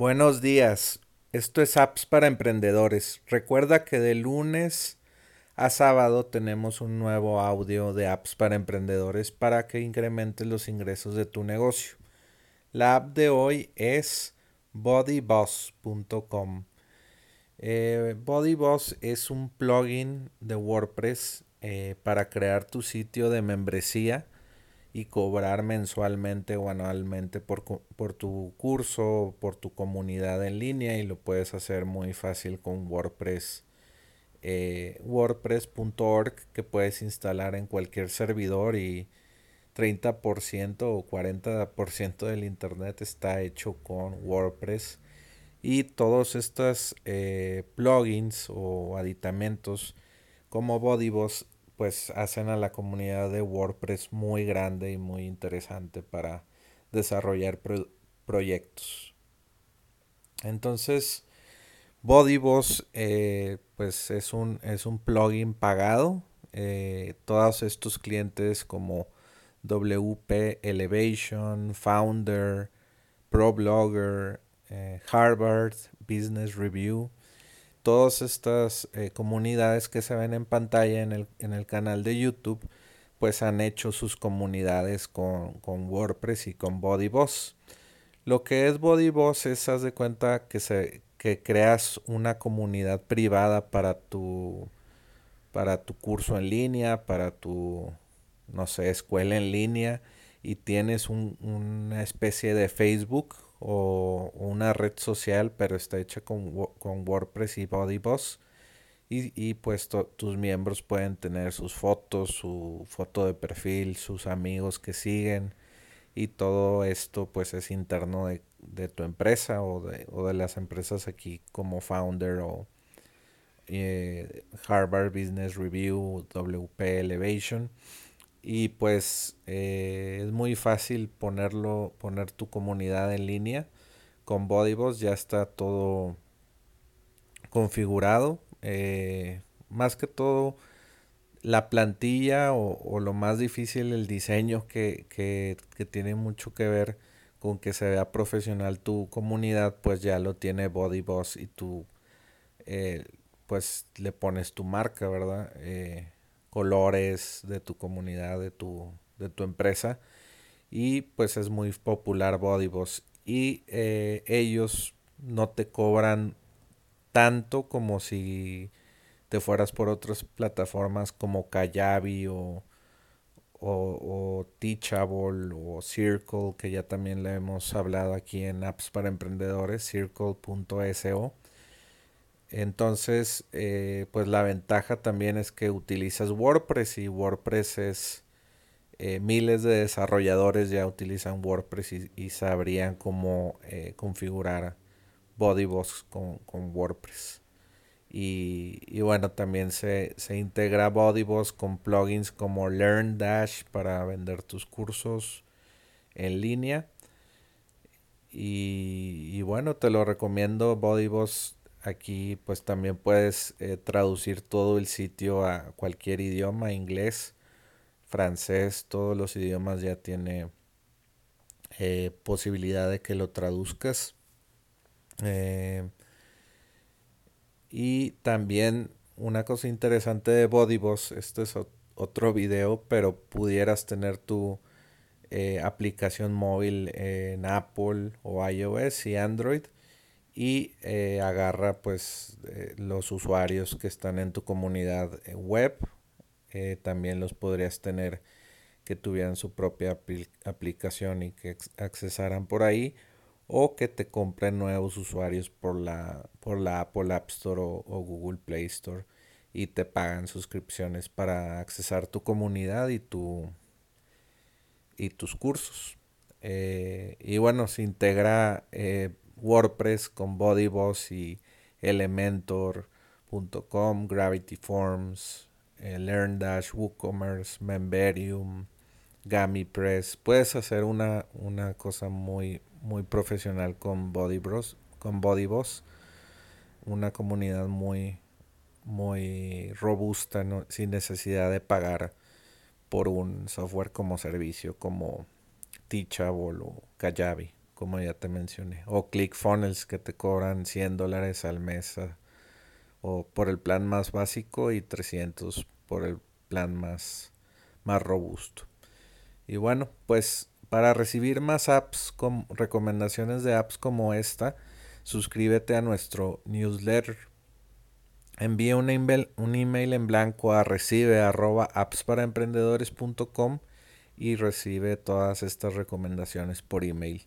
Buenos días. Esto es Apps para Emprendedores. Recuerda que de lunes a sábado tenemos un nuevo audio de Apps para Emprendedores para que incrementes los ingresos de tu negocio. La app de hoy es bodyboss.com. Eh, Bodyboss es un plugin de WordPress eh, para crear tu sitio de membresía y cobrar mensualmente o anualmente por, por tu curso, por tu comunidad en línea y lo puedes hacer muy fácil con WordPress. Eh, WordPress.org que puedes instalar en cualquier servidor y 30% o 40% del internet está hecho con WordPress y todos estos eh, plugins o aditamentos como Bodyboss pues hacen a la comunidad de WordPress muy grande y muy interesante para desarrollar proyectos. Entonces, Bodyboss eh, pues es un, es un plugin pagado. Eh, todos estos clientes como WP Elevation, Founder, ProBlogger, eh, Harvard Business Review, todas estas eh, comunidades que se ven en pantalla en el, en el, canal de YouTube, pues han hecho sus comunidades con, con WordPress y con BodyBoss. Lo que es BodyBoss es, haz de cuenta que, se, que creas una comunidad privada para tu, para tu curso en línea, para tu, no sé, escuela en línea y tienes un, una especie de Facebook o una red social, pero está hecha con, WordPress y BodyBoss. Y, y pues tus miembros pueden tener sus fotos, su foto de perfil, sus amigos que siguen. Y todo esto pues es interno de, tu empresa o de, o de, las empresas aquí como Founder o eh, Harvard Business Review, WP Elevation y pues eh, es muy fácil ponerlo poner tu comunidad en línea. Con Bodyboss ya está todo configurado eh, más que todo la plantilla o, lo más difícil el diseño que, que, tiene mucho que ver con que se vea profesional tu comunidad pues ya lo tiene Bodyboss y tú eh, pues le pones tu marca verdad colores de tu comunidad, de tu, de tu empresa. Y pues es muy popular Bodyboss. Y eh, ellos no te cobran tanto como si te fueras por otras plataformas como Kayabi o, o, Teachable o Circle, que ya también le hemos hablado aquí en Apps para Emprendedores, circle.so. Entonces, eh, pues la ventaja también es que utilizas WordPress y WordPress es eh, miles de desarrolladores ya utilizan WordPress y, sabrían cómo eh, configurar Bodybox con, con WordPress. Y, bueno, también se, se integra Bodybox con plugins como LearnDash para vender tus cursos en línea. Y, y bueno, te lo recomiendo Bodybox Aquí pues también puedes eh, traducir todo el sitio a cualquier idioma, inglés, francés, todos los idiomas ya tiene eh, posibilidad de que lo traduzcas. Eh, y también una cosa interesante de Bodyboss, este es otro video, pero pudieras tener tu aplicación móvil en Apple o iOS y Android y eh, agarra pues eh, los usuarios que están en tu comunidad eh, web. También los podrías tener que tuvieran su propia aplicación y que accesaran por ahí o que te compren nuevos usuarios por la por la Apple App Store o, Google Play Store y te pagan suscripciones para accesar tu comunidad y tu y tus cursos. Y bueno se integra WordPress con BodyBoss y Elementor.com, Gravity Forms, eh, LearnDash, WooCommerce, Memberium, GamiPress. Puedes hacer una, una cosa muy, muy profesional con BodyBoss, con BodyBoss. Una comunidad muy, muy robusta, sin necesidad de pagar por un software como servicio como Teachable o Kajabi como ya te mencioné. O ClickFunnels que te cobran 100 dólares al mes o por el plan más básico y 300 por el plan más, más robusto. Y bueno, pues para recibir más apps, con recomendaciones de apps como esta, suscríbete a nuestro newsletter. Envía un email, un email en blanco a recibe arroba appsparaemprendedores.com y recibe todas estas recomendaciones por email.